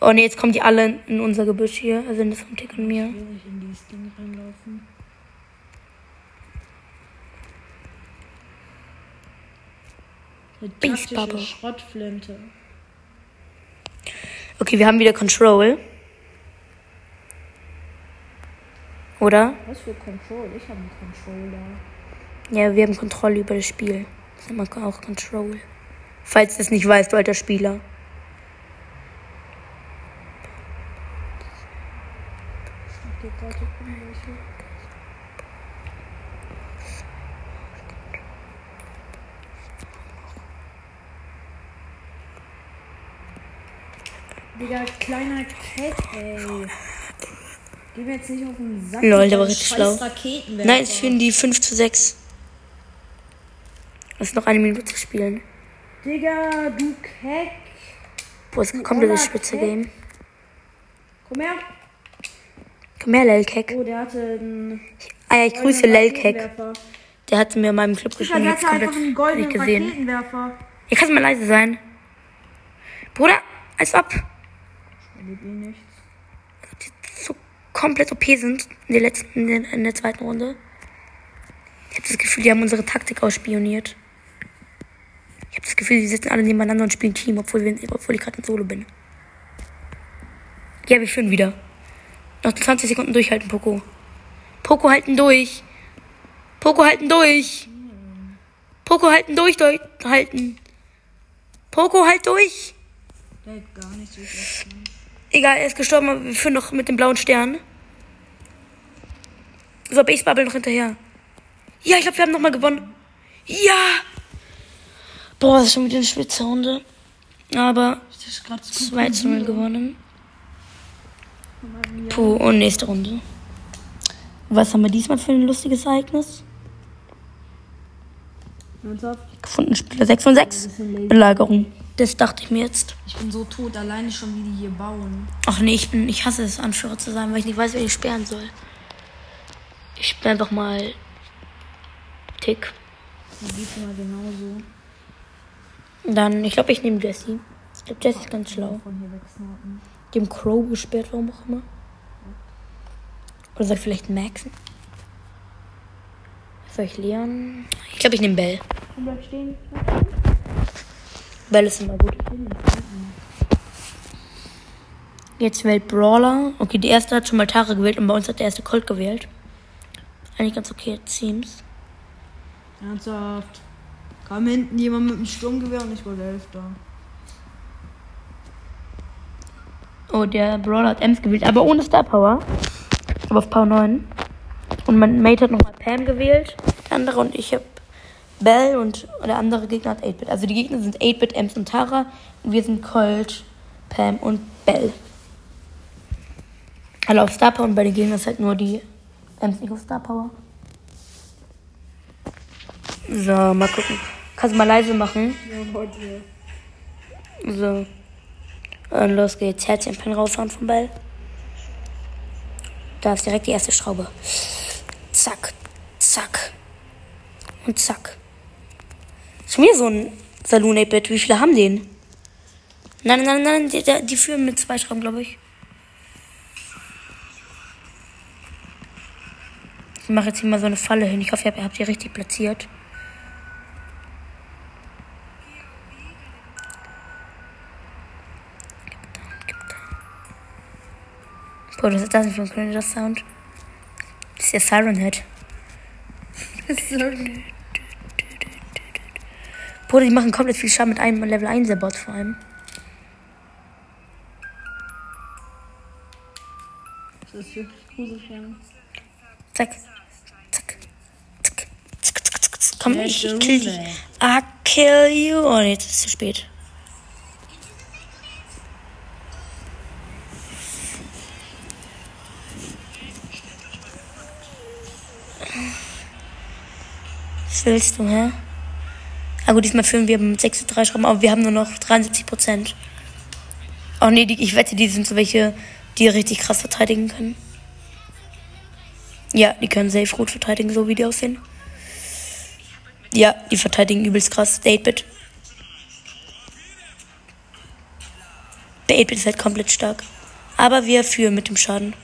Oh ne, jetzt kommen die alle in unser Gebüsch hier. Also in das von Tick und mir. Will ich in dieses Ding reinlaufen? Eine taktische. Schrottflinte. Okay, wir haben wieder Control. Oder? Was für Control? Ich habe einen Controller. Ja, wir haben Kontrolle über das Spiel. Das ist immer auch Control. Falls du es nicht weißt, du alter Spieler. Digga, kleiner Cat, ey. Geh mir jetzt nicht auf den Sack. Lol, der war richtig schlau. Nein, es führen die 5 zu 6. Es ist noch eine Minute zu spielen. Digga, du Keck. Boah, es kommt das Oller spitze Keck. Game. Komm her. Komm her, Lelkek. Oh, der hatte einen. Ah ja, ich grüße Lelkek. Der hat mir in meinem Club der Jetzt hatte komplett einfach einen nicht goldenen gesehen. Ja, kannst du mal leise sein? Bruder, als ob Erlebt eh nichts. So komplett OP sind in der letzten, in der, zweiten Runde. Ich habe das Gefühl, die haben unsere Taktik ausspioniert. Ich habe das Gefühl, die sitzen alle nebeneinander und spielen Team, obwohl, wir, obwohl ich gerade in Solo bin. Ja, wir führen wieder. Noch 20 Sekunden durchhalten, Poco. Poco halten durch. Poco halten durch. Poco halten durch, durch halten. Poco halt durch. Der hat gar nichts durch. Egal, er ist gestorben, aber wir führen noch mit dem blauen Stern. So, Base Bubble noch hinterher. Ja, ich glaube, wir haben nochmal gewonnen. Ja! Boah, das ist schon wieder eine spitze Runde. Aber Das ist gerade 2 zu 0 gewonnen. Puh, und nächste Runde. Was haben wir diesmal für ein lustiges Ereignis? Gefunden Spieler 6 von 6. Belagerung. Das dachte ich mir jetzt. Ich bin so tot, alleine schon, wie die hier bauen. Ach nee, ich, bin, ich hasse es, Anführer zu sein, weil ich nicht weiß, wer ich sperren soll. Ich sperre einfach mal Tick. Immer genauso. Dann, ich glaube, ich nehme Jesse. Ich glaube, Jesse ist ganz schlau. Dem Crow gesperrt, warum auch immer. Oder soll ich vielleicht Maxen? Soll ich Leon? Ich glaube, ich nehme Bell. Komm, bleib stehen. Bell ist immer gut. Jetzt wählt Brawler. Okay, die erste hat schon mal Tara gewählt und bei uns hat der erste Colt gewählt. Eigentlich ganz okay, Teams. Ernsthaft? Kam hinten jemand mit einem Sturmgewehr und ich war der Elfter. Oh, der Brawler hat Ems gewählt, aber ohne Star Power. Aber auf Power 9. Und mein Mate hat nochmal Pam gewählt. Der andere und ich habe Bell und der andere Gegner hat 8-Bit. Also die Gegner sind 8-Bit, Ems und Tara. Und wir sind Colt, Pam und Bell. Alle auf Star Power und bei den Gegnern ist halt nur die Auf Star Power. So, mal gucken. Kannst du mal leise machen? Ja, heute. So. Und los geht's. Herzchenpen raushauen vom Ball. Da ist direkt die erste Schraube. Zack, zack. Und zack. Schon wieder so ein Saloon 8-Bit. Wie viele haben den? Nein, nein, nein, die, die, die führen mit zwei Schrauben, glaube ich. Ich mache jetzt hier mal so eine Falle hin. Ich hoffe, ihr habt, die richtig platziert. Boah, was ist das für ein cringe Sound? Das ist der Siren Head. Bruder, die machen komplett viel Schaden mit einem Level 1 der Bot vor allem. Das ist wirklich. Zack. Zack. Zack, zack, zack, zack. Komm, ich, ich kill dich. I kill you. Oh, jetzt ist es zu spät. Was willst du, hä? Ah gut, diesmal führen wir mit 6 zu 3 Schrauben, aber wir haben nur noch 73 Prozent. Oh nee, die, ich wette, die sind so welche, die richtig krass verteidigen können. Ja, die können safe gut verteidigen, so wie die aussehen. Ja, die verteidigen übelst krass. Der 8-Bit. Der 8-Bit ist halt komplett stark. Aber wir führen mit dem Schaden.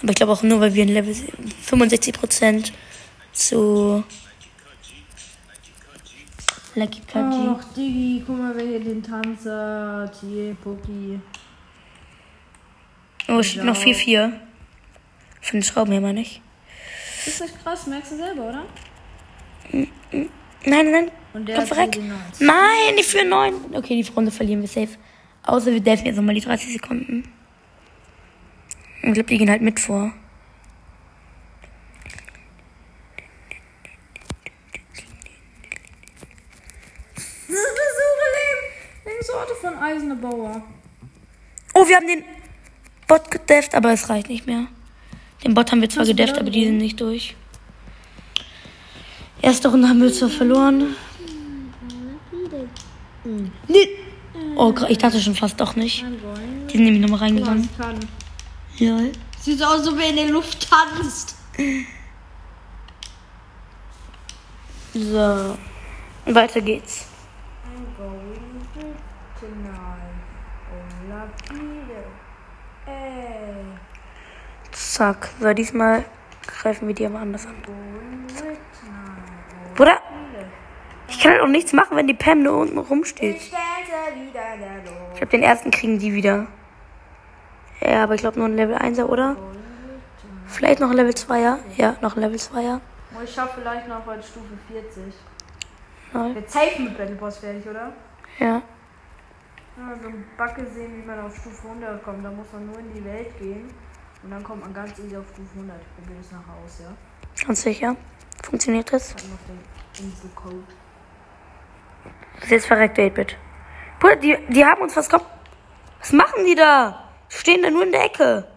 Aber ich glaube auch nur, weil wir ein Level 65% zu Lucky Kaji. Ach, Diggi, guck mal, wer hier den Tanz hat. Hier, Pucki. Oh, steht noch 4-4. Von den Schrauben her, meine ich. Ist das krass, merkst du selber, oder? Nein, nein, nein. Und der Komm, hat. Nein, die führen 9. Okay, die Runde verlieren wir safe. Außer wir delfen jetzt nochmal die 30 Sekunden. Ich glaube, die gehen halt mit vor. Besuche Leben. Sorte von Eisenebauer. Oh, wir haben den Bot gedefft, aber es reicht nicht mehr. Den Bot haben wir zwar gedefft, aber die sind nicht durch. Erste Runde haben wir zwar verloren. Nee. Oh, ich dachte schon fast doch nicht. Die sind nämlich nochmal reingegangen. Lol. Sieht aus, als ob er in der Luft tanzt. So. Weiter geht's. Zack. So, diesmal greifen wir die aber anders an. Going with tonight. Bruder, ich kann halt auch nichts machen, wenn die Pam nur unten rumsteht. Ich. Ich glaube, den ersten kriegen die wieder. Ja, aber ich glaube nur ein Level 1er, oder? Vielleicht noch ein Level 2er? Ja, noch ein Level 2er. Oh, Ich schaffe vielleicht noch heute Stufe 40. Lol. Jetzt safe mit Battle Boss fertig, oder? Ja. Ja, so ein Bug gesehen, wie man auf Stufe 100 kommt. Da muss man nur in die Welt gehen. Und dann kommt man ganz easy auf Stufe 100. Ich probiere das nachher aus, ja? Ganz sicher. Funktioniert das? Hat noch den Inselcode. Das ist jetzt verreckt 8-Bit. Bruder, die, die haben uns was kommt. Was machen die da? Stehen da nur in der Ecke.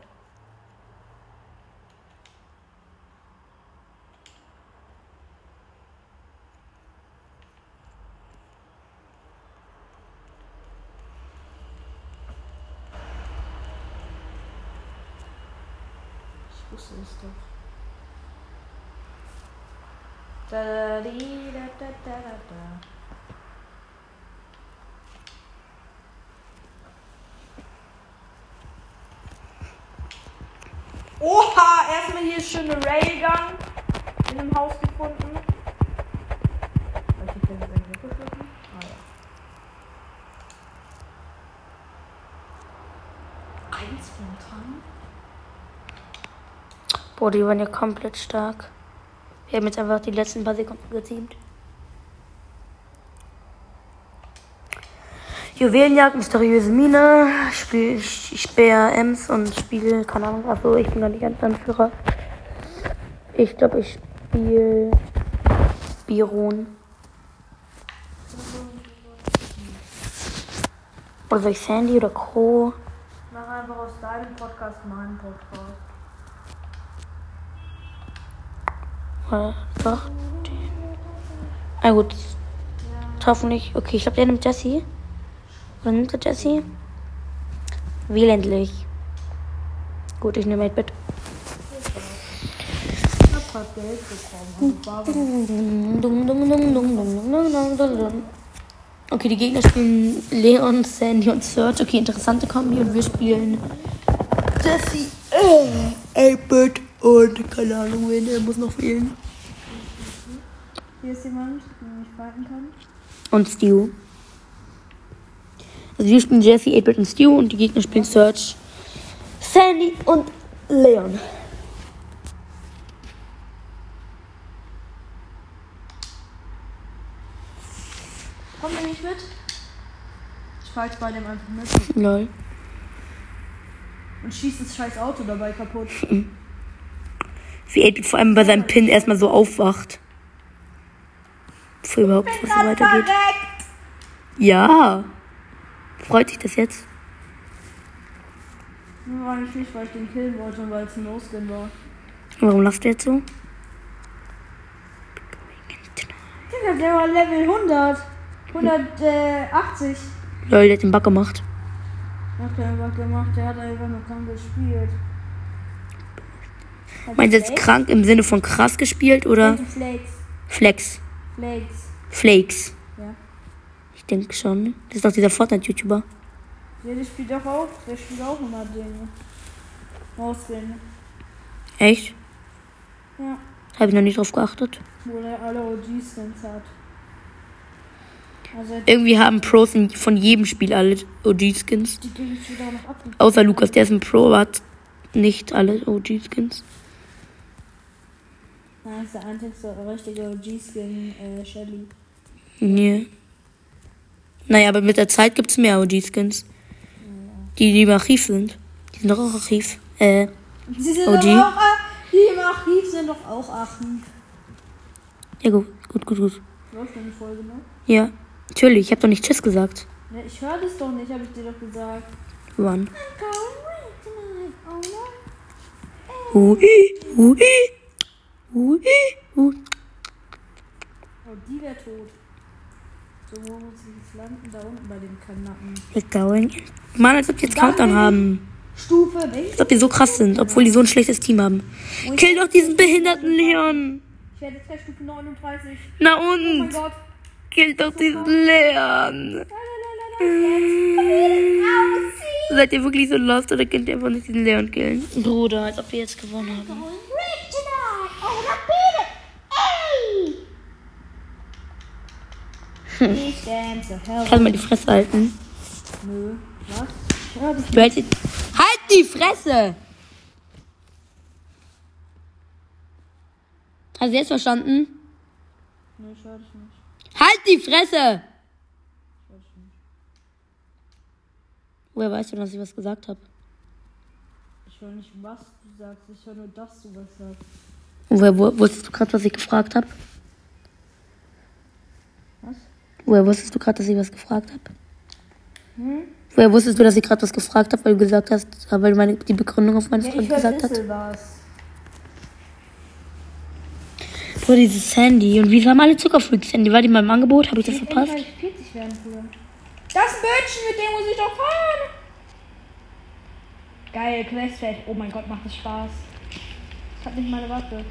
Ich wusste es doch. Da, da, di, da, da, da, da, da. Oha, erstmal hier schöne Railgun in einem Haus gefunden. Ah. Eins von? Boah, die waren ja komplett stark. Wir haben jetzt einfach die letzten paar Sekunden geteamt. Juwelenjagd, mysteriöse Mine, spiel, spiele Ems und spiele, keine Ahnung, achso, ich bin gar nicht als Anführer. Ich glaube, ich spiele Biron. Oder soll ich Sandy oder Crow? Mach einfach aus deinem Podcast meinen Podcast. Oder doch? Den. Ah gut. Hoffentlich. Okay, ich glaube, der nimmt Jesse. Oder nimmt er Jesse? Wähl endlich. Gut, ich nehme 8-Bit. Ich grad Geld bekommen. Okay, die Gegner spielen Leon, Sandy und Serge. Okay, interessante Kombi. Und wir spielen Jesse, äh, 8-Bit und keine Ahnung, wen er muss noch fehlen. Hier ist jemand, der mich fighten kann. Und Stu. Also wir spielen Jesse, 8-Bit und Stu und die Gegner spielen Serge, Sandy und Leon. Kommt ihr nicht mit? Ich fahr jetzt bei dem einfach mit Lol. und schieß das scheiß Auto dabei kaputt. Wie 8-Bit vor allem bei seinem Pin erstmal so aufwacht. Bevor überhaupt was so weitergeht. verreckt! Ja. Freut sich das jetzt? Nur eigentlich nicht, weil ich den killen wollte und weil es ein No-Skin war. Warum lachst du jetzt so? Digga, der war Level 100. 180. Lol, der hat den Bug gemacht. Hat er einfach gemacht, der hat einfach nur krank gespielt. Hat Meinst du jetzt krank im Sinne von krass gespielt oder Flakes? Flex? Flakes. Flakes. Ja. Ich denke schon. Das ist doch dieser Fortnite-YouTuber. Ja, der spielt doch auch, der spielt auch immer Dinge. No-Skin. Echt? Ja. Habe ich noch nicht drauf geachtet. Wo der alle OG-Skins hat. Irgendwie haben Pros in, von jedem Spiel alle OG-Skins. Außer Lukas, der ist ein Pro, aber hat nicht alle OG-Skins. Nein, ist der einzigste richtige OG-Skin, äh, Shelly. Nee. Naja, aber mit der Zeit gibt's mehr OG-Skins. Die, die im Archiv sind. Die sind doch auch Archiv. Äh, Sie sind OG? doch auch, ah, die im Archiv sind doch auch Achen. ja gut, gut, gut, gut. Läuft die Folge noch? Ja, natürlich. Ich habe doch nicht Tschüss gesagt. Ne, ich höre das doch nicht, habe ich dir doch gesagt. Tonight. Oh. Hui, hui, hui, hui. Oh, die wäre tot. So, wo muss ich jetzt landen? Da unten bei dem Kanacken. We're going. Mann, als ob die jetzt Countdown haben. Stufe, welche? Als ob die so krass sind, obwohl die so ein schlechtes Team haben. Kill doch diesen behinderten Leon. Ich werde jetzt gleich Stufe 39. Na Oh mein und? Gott. Kill doch diesen Leon. Seid ihr wirklich so lost oder könnt ihr einfach nicht diesen Leon killen? Bruder, als ob wir jetzt gewonnen haben. Ich. Kannst du mal die Fresse halten? Nö. Was? Halt die Fresse! Hast du jetzt verstanden? Nö, nicht. Halt die Fresse! Woher weißt du, dass ich was gesagt habe? Ich höre nicht, was du sagst. Ich höre nur, dass du was sagst. Und woher wo, wusstest du gerade, was ich gefragt habe? Was? Woher wusstest du gerade, dass ich was gefragt habe? Hm? Woher wusstest du, dass ich gerade was gefragt habe, weil du gesagt hast, weil du meine, die Begründung auf meine Ja, Frage gesagt hast? Bissel was. Bruder, dieses Sandy. Und wieso haben alle Zuckerfreaks Sandy? War die mal im Angebot? Habe ich das Ich verpasst? gleich 40 werden. Das Bötchen, mit dem muss ich doch fahren. Geil, Questfeld. Oh mein Gott, macht das Spaß. Das hat nicht meine Waffe.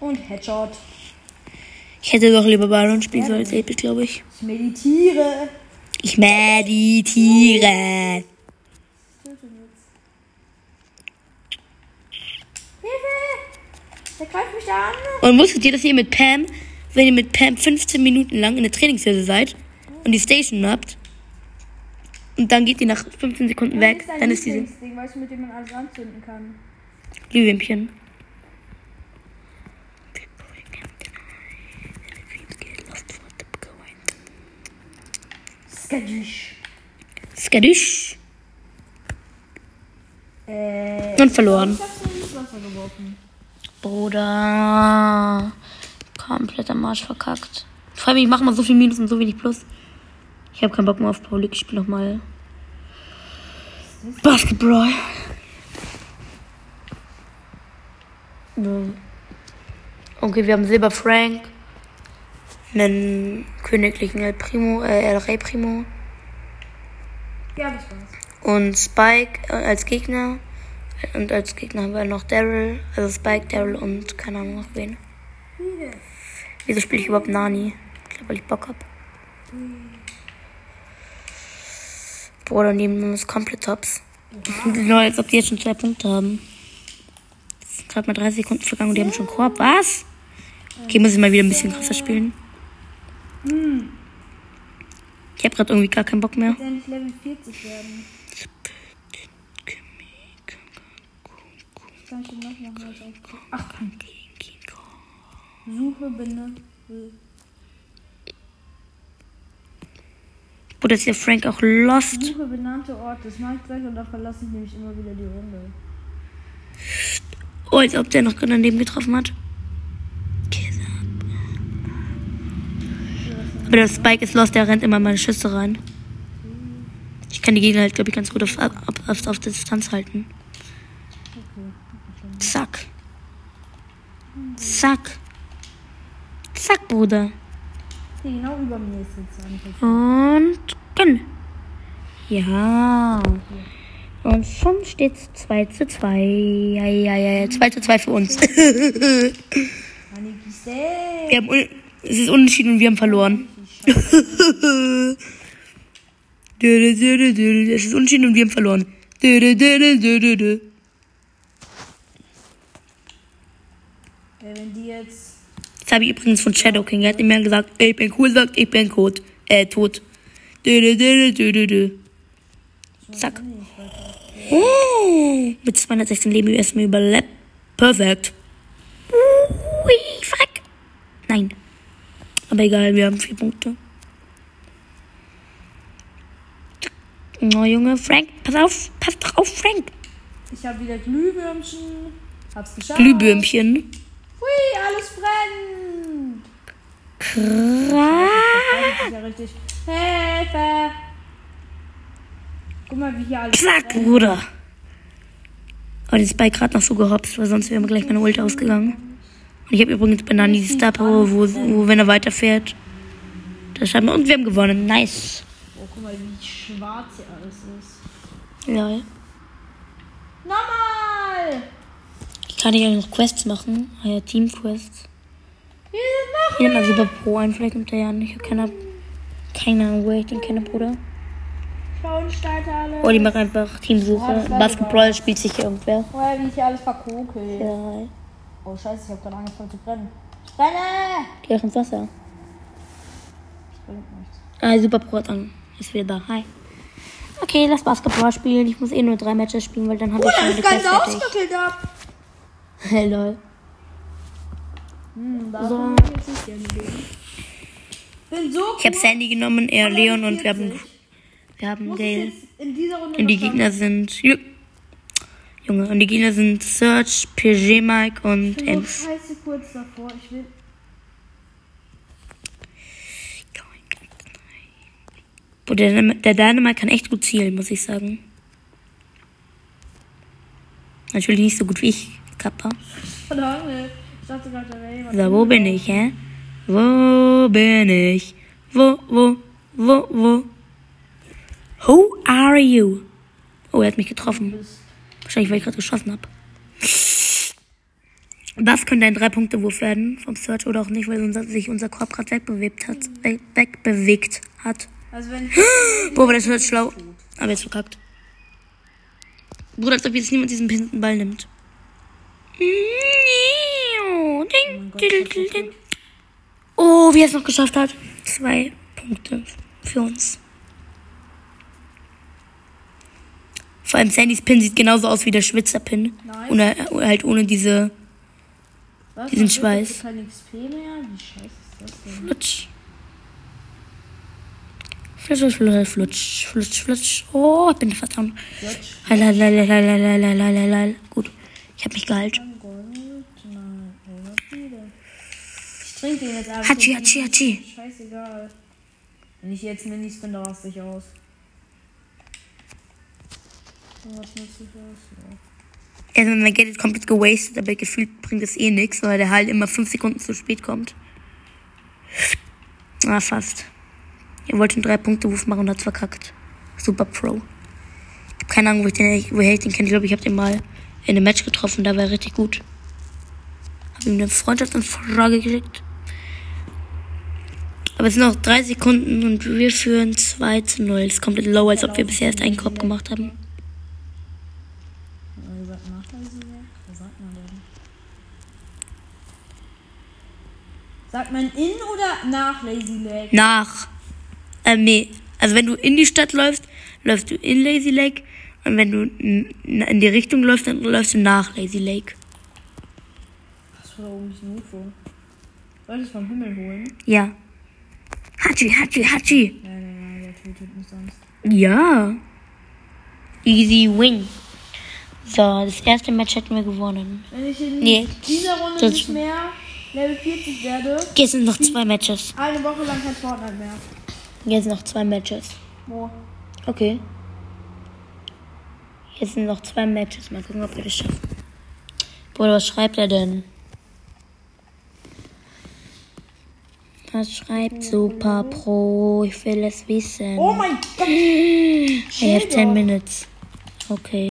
Und Headshot. Ich hätte doch lieber Baron spielen sollen als 8 glaube ich. Ich meditiere. Ich meditiere. Hilfe! Der greift mich da an. Und wusstet ihr, dass ihr mit Pam, wenn ihr mit Pam 15 Minuten lang in der Trainingshilfe seid und die Station habt und dann geht die nach 15 Sekunden weg, dann ist diese Lieblingsding, weißt du, mit dem man alles anzünden kann. Glühwürmchen. Skadüsch. Skadisch. Äh. Und verloren. Ich hab's ins Wasser geworfen. Bruder. Komplett am Arsch verkackt. Ich frage mich, ich mache mal so viel Minus und so wenig Plus. Ich habe keinen Bock mehr auf Paulik. Ich spiele nochmal Basketball. So. Okay, wir haben Silber Frank. Einen königlichen El Primo, äh, El Rey Primo. Ja, das war's. Und Spike äh, als Gegner. Und als Gegner haben wir noch Daryl. Also Spike, Daryl und keine Ahnung noch wen. Wieso spiele ich überhaupt Nani? Ich glaube, weil ich Bock hab. Bruder, neben uns komplett Tops. Lol, als ob die jetzt schon zwei Punkte haben. Es sind gerade mal 30 Sekunden vergangen und die haben schon Korb. Was? Okay, muss ich mal wieder ein bisschen krasser spielen. Ich habe gerade irgendwie gar keinen Bock mehr. Jetzt endlich Level 40 werden. Kann ich noch Auftrag? Ach, Suche, Binde. Bruder, ist der Frank auch lost? Suche benannte Orte. Das mache ich gleich und da verlasse ich nämlich immer wieder die Runde. Oh, als ob der noch gerade daneben getroffen hat. Aber der Spike ist lost, der rennt immer in meine Schüsse rein. Ich kann die Gegner halt, glaube ich, ganz gut auf, auf, auf, auf Distanz halten. Zack. Zack. Zack, Bruder. Genau über mir ist jetzt einfach. Und gönn. Ja. Und schon steht's 2 zu 2. Ja, ja, ja, 2 zu 2 für uns. [LAUGHS] Wir haben es ist unentschieden und wir haben verloren. Es ist unentschieden und wir haben verloren. Wenn die jetzt. Das habe ich übrigens von Shadow King. Er hat immer gesagt, ich bin cool, sagt, ich bin tot. Äh, tot. Zack. Oh, mit 216 Leben erstmal überlebt. Perfekt. Ui, fuck. Nein. Aber egal, wir haben vier Punkte. Oh, Junge, Frank, pass auf, pass doch auf, Frank. Ich habe wieder Glühwürmchen. Hab's geschafft. Glühbürmchen. Hui, alles brennt. Krass. Ja richtig. Hilfe! Guck mal, wie hier alles Zack, brennt. Bruder. Aber das ist bei gerade noch so gehopst, weil sonst wäre mir gleich meine Ult ausgegangen. Und ich habe übrigens Banani die Star Power, wo, wo wenn er weiterfährt. Das haben wir. Und wir haben gewonnen. Nice. Oh, guck mal, wie schwarz hier alles ist. Ja. Nochmal! Ich kann hier noch Quests machen. Ah ja, Team-Quests. Hier mal Super Pro ein, vielleicht nimmt er ja nicht. Ich habe keine, keine Ahnung, wo ich den kenne, Bruder. Oh, die machen einfach Teamsuche. war Basketball spielt sich hier irgendwer. Oh, ja, wie ich hier alles verkokelt. Ja, Oh, scheiße, ich habe gerade angefangen zu brennen. Ich brenne! geh auch ins Wasser. Das bringt nichts. Ah, Super Pro hat an. Ist wieder da. Hi. Okay, lass Basketball spielen. Ich muss eh nur drei Matches spielen, weil dann habe ich Oh, schon das Ganze Quest fertig. ausgekilt ab. [LAUGHS] Hey, lol. Hm, So. Bin so Ich habe Sandy genommen, er Leon und wir haben, 40. wir haben Gale. in Und die Gegner sind. Ju- Junge, und die Gegner sind Search, PG Mike und Ems. scheiße kurz davor. Ich will. Boah, der, der Dynamite kann echt gut zielen, muss ich sagen. Natürlich nicht so gut wie ich, Kappa. Verdammt, ich dachte gerade, da wäre jemand. So, wo bin ich, hä? Wo bin ich? Wo, wo, wo, wo? Who are you? Oh, er hat mich getroffen. Wahrscheinlich, weil ich gerade geschossen habe. Das könnte ein Drei-Punkte-Wurf werden vom Search oder auch nicht, weil unser, sich unser Korb gerade wegbewegt hat. Weg, wegbewegt hat. Also, wenn. [GASPS] Boah, aber das wird schlau. Aber jetzt verkackt. Bruder, als ob jetzt niemand diesen pinten Ball nimmt. Oh, wie er es noch geschafft hat. Zwei Punkte für uns. Vor allem Sandys Pin sieht genauso aus wie der Schwitzer Pin. Nein. Ohne, halt ohne diese. Was? Diesen Schweiß. Kein XP mehr? Wie scheiße ist das denn? Flutsch. Flutsch, flutsch, flutsch, flutsch. Oh, ich bin verdammt. Flutsch. Gut, also mein Geld ist komplett gewastet, aber gefühlt bringt es eh nichts, weil der halt immer fünf Sekunden zu spät kommt. Ah, fast. Er wollte einen Drei-Punkte-Wurf machen und hat's verkackt. Super Pro. Ich habe keine Ahnung, wo ich den, woher ich den kenne. Ich glaube, ich habe den mal in einem Match getroffen, da war er richtig gut. Habe ihm eine Freundschaftsanfrage geschickt. Aber es sind noch drei Sekunden und wir führen 2 zu 0. Es ist komplett low, als ob wir bisher erst einen Korb gemacht haben. Wie sagt Nachweise weg? Was sagt man denn? Sagt man in oder nach Lazy Leg? Nach. Ähm, nee. Also wenn du in die Stadt läufst, läufst du in Lazy Lake. Und wenn du in die Richtung läufst, dann läufst du nach Lazy Lake. Das war da oben ein UFO. Soll ich es vom Himmel holen? Ja. Hachi, Hachi, Hachi. Nein, nein, nein, der tötet mich sonst. Ja. Easy win. So, das erste Match hätten wir gewonnen. Wenn ich in Nee, dieser Runde das- nicht mehr Level 40 werde, Jetzt sind noch zwei Matches. eine Woche lang kein Fortnite mehr. Jetzt noch zwei Matches. Wo? Okay. Jetzt sind noch zwei Matches. Mal gucken, ob wir das schaffen. Bruder, was schreibt er denn? Was schreibt Super Pro? Ich will es wissen. Oh mein Gott! I have Chill 10 doch. minutes. Okay.